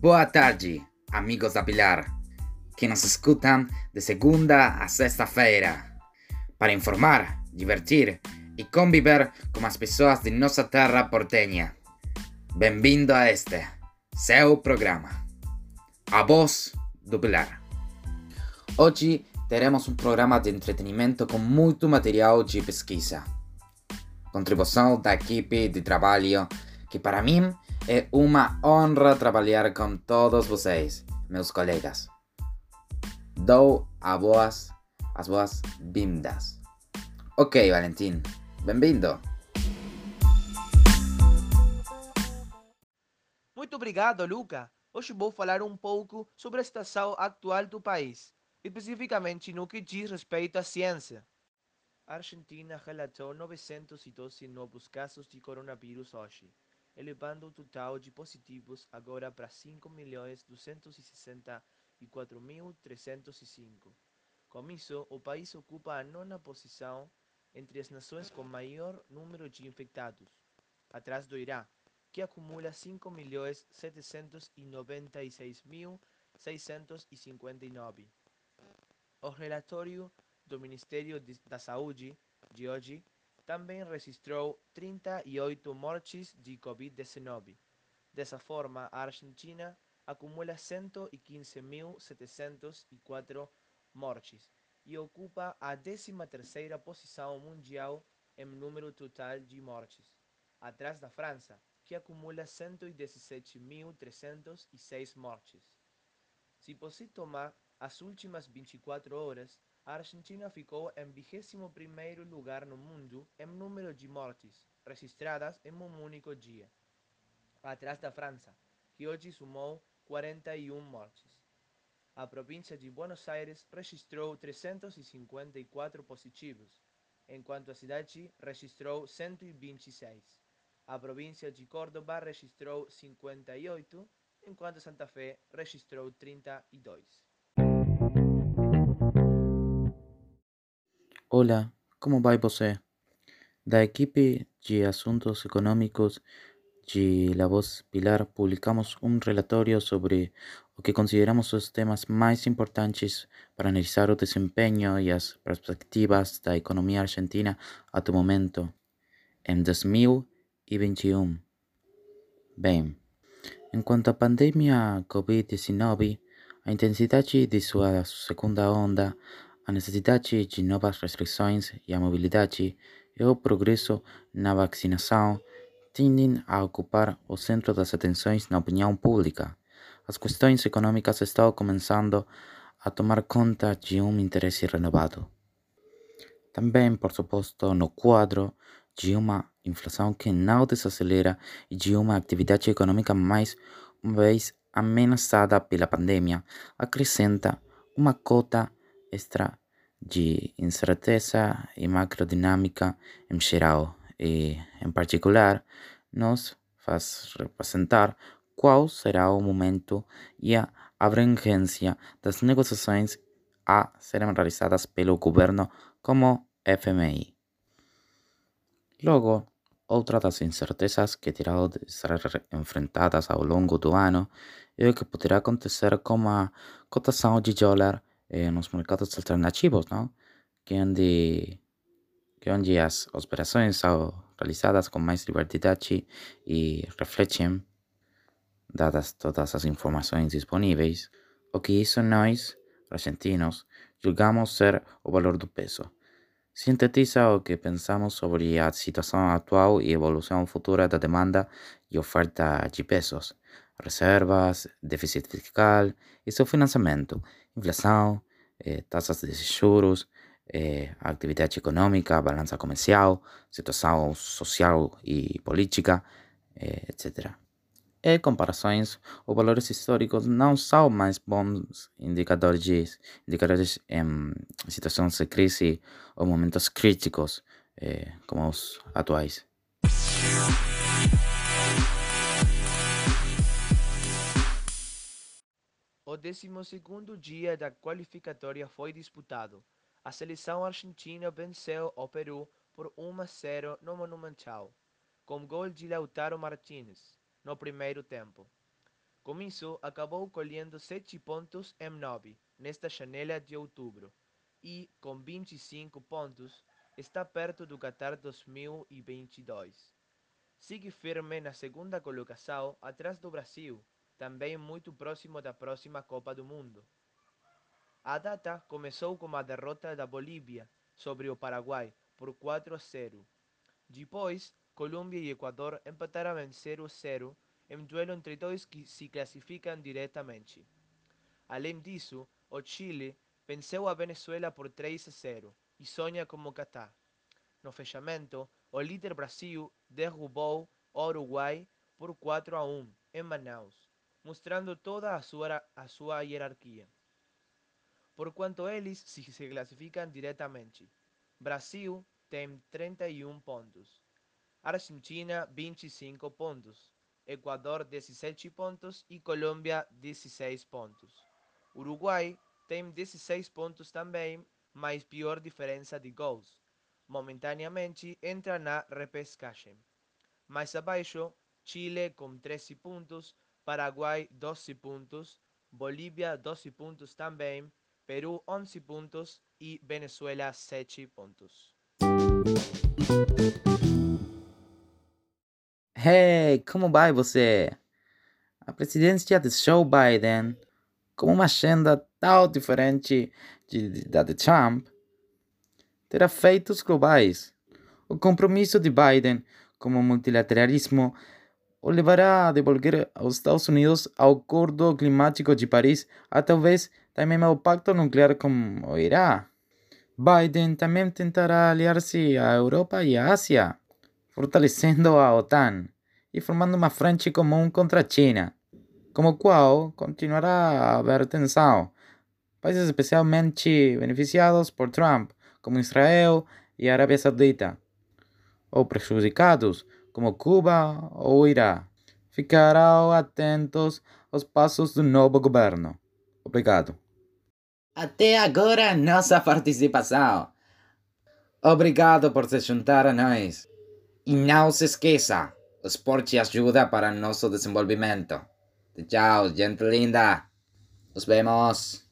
Boa tarde, amigos da Pilar, que nos escutam de segunda a sexta-feira, para informar, divertir e conviver com as pessoas de nossa terra portenha. Bem-vindo a este, seu programa, A Voz do Pilar. Hoje teremos um programa de entretenimento com muito material de pesquisa. Contribuição da equipe de trabalho que para mim é uma honra trabalhar com todos vocês, meus colegas. Dou a boas, as boas-vindas. Ok, Valentim, bem-vindo. Muito obrigado, Luca. Hoje vou falar um pouco sobre a situação atual do país, especificamente no que diz respeito à ciência. A Argentina relatou 912 novos casos de coronavírus hoje, elevando o total de positivos agora para 5.264.305. Com isso, o país ocupa a nona posição entre as nações com maior número de infectados, atrás do Irã, que acumula 5.796.659. O relatório do Ministério da Saúde de hoje também registrou 38 mortes de Covid-19. Dessa forma, a Argentina acumula 115.704 mortes e ocupa a 13ª posição mundial em número total de mortes, atrás da França, que acumula 117.306 mortes. Se você tomar as últimas 24 horas, a Argentina ficou em 21º lugar no mundo em número de mortes registradas em um único dia, atrás da França, que hoje sumou 41 mortes. A província de Buenos Aires registrou 354 positivos, enquanto a cidade registrou 126. A província de Córdoba registrou 58, enquanto Santa Fé registrou 32. Olá, como vai você? Da equipe de Assuntos Econômicos de La Voz Pilar publicamos um relatório sobre o que consideramos os temas mais importantes para analisar o desempenho e as perspectivas da economia argentina atual momento, em 2021. Bem, enquanto à pandemia Covid-19, a intensidade de sua segunda onda a necessidade de novas restrições e a mobilidade e o progresso na vacinação tendem a ocupar o centro das atenções na opinião pública. As questões econômicas estão começando a tomar conta de um interesse renovado. Também, por suposto, no quadro de uma inflação que não desacelera e de uma atividade econômica mais uma vez ameaçada pela pandemia, acrescenta uma cota extra de incerteza e macrodinâmica em geral e, em particular, nos faz representar qual será o momento e a abrangência das negociações a serem realizadas pelo governo como FMI. Logo, outra das incertezas que terá de ser enfrentadas ao longo do ano é o que poderá acontecer com a cotação de dólar eh, nos mercados alternativos, não? Que onde, que onde as operações são realizadas com mais liberdade e refletem, dadas todas as informações disponíveis, o que isso nós, argentinos, julgamos ser o valor do peso. Sintetiza o que pensamos sobre a situação atual e evolução futura da demanda e oferta de pesos, reservas, déficit fiscal e seu financiamento, inflação, eh, taxas de juros, eh, atividade econômica, balança comercial, situação social e política, eh, etc. E comparações, os valores históricos não são mais bons indicadores, indicadores em situações de crise ou momentos críticos eh, como os atuais. O 12º dia da qualificatória foi disputado. A seleção argentina venceu o Peru por 1 a 0 no Monumental, com gol de Lautaro Martínez no primeiro tempo. Com isso, acabou colhendo 7 pontos em 9 nesta janela de outubro e, com 25 pontos, está perto do Qatar 2022. Sigue firme na segunda colocação atrás do Brasil, também muito próximo da próxima Copa do Mundo. A data começou com a derrota da Bolívia sobre o Paraguai por 4 a 0. Depois, Colômbia e Equador empataram em 0 a 0 em duelo entre dois que se classificam diretamente. Além disso, o Chile venceu a Venezuela por 3 a 0 e sonha como Catar. No fechamento, o líder Brasil derrubou o Uruguai por 4 a 1 em Manaus, mostrando toda a sua, a. Por quanto eles se, se classificam diretamente, Brasil tem 31 pontos, Argentina 25 pontos, Equador 17 pontos e Colômbia 16 pontos. Uruguai tem 16 pontos também, mas pior diferença de gols. Momentaneamente entra na repescagem. Mais abaixo, Chile com 13 pontos, Paraguai 12 pontos, Bolívia 12 pontos também, Peru 11 pontos e Venezuela 7 pontos. Hey, como vai você? A presidência de Joe Biden, com uma agenda tão diferente da de Trump, terá feitos globais. O compromisso de Biden com o multilateralismo o levará a devolver aos Estados Unidos ao Acordo Climático de Paris a talvez também ao Pacto Nuclear com o Irã. Biden também tentará aliar-se à Europa e à Ásia fortalecendo a OTAN e formando uma frente comum contra a China, como qual continuará a haver tensão. Países especialmente beneficiados por Trump, como Israel e a Arábia Saudita, ou prejudicados, como Cuba ou Irã, ficarão atentos aos passos do novo governo. Obrigado. Até agora, nossa participação. Obrigado por se juntar a nós. E não se esqueça, o esporte ajuda para nosso desenvolvimento. Tchau, gente linda. Nos vemos.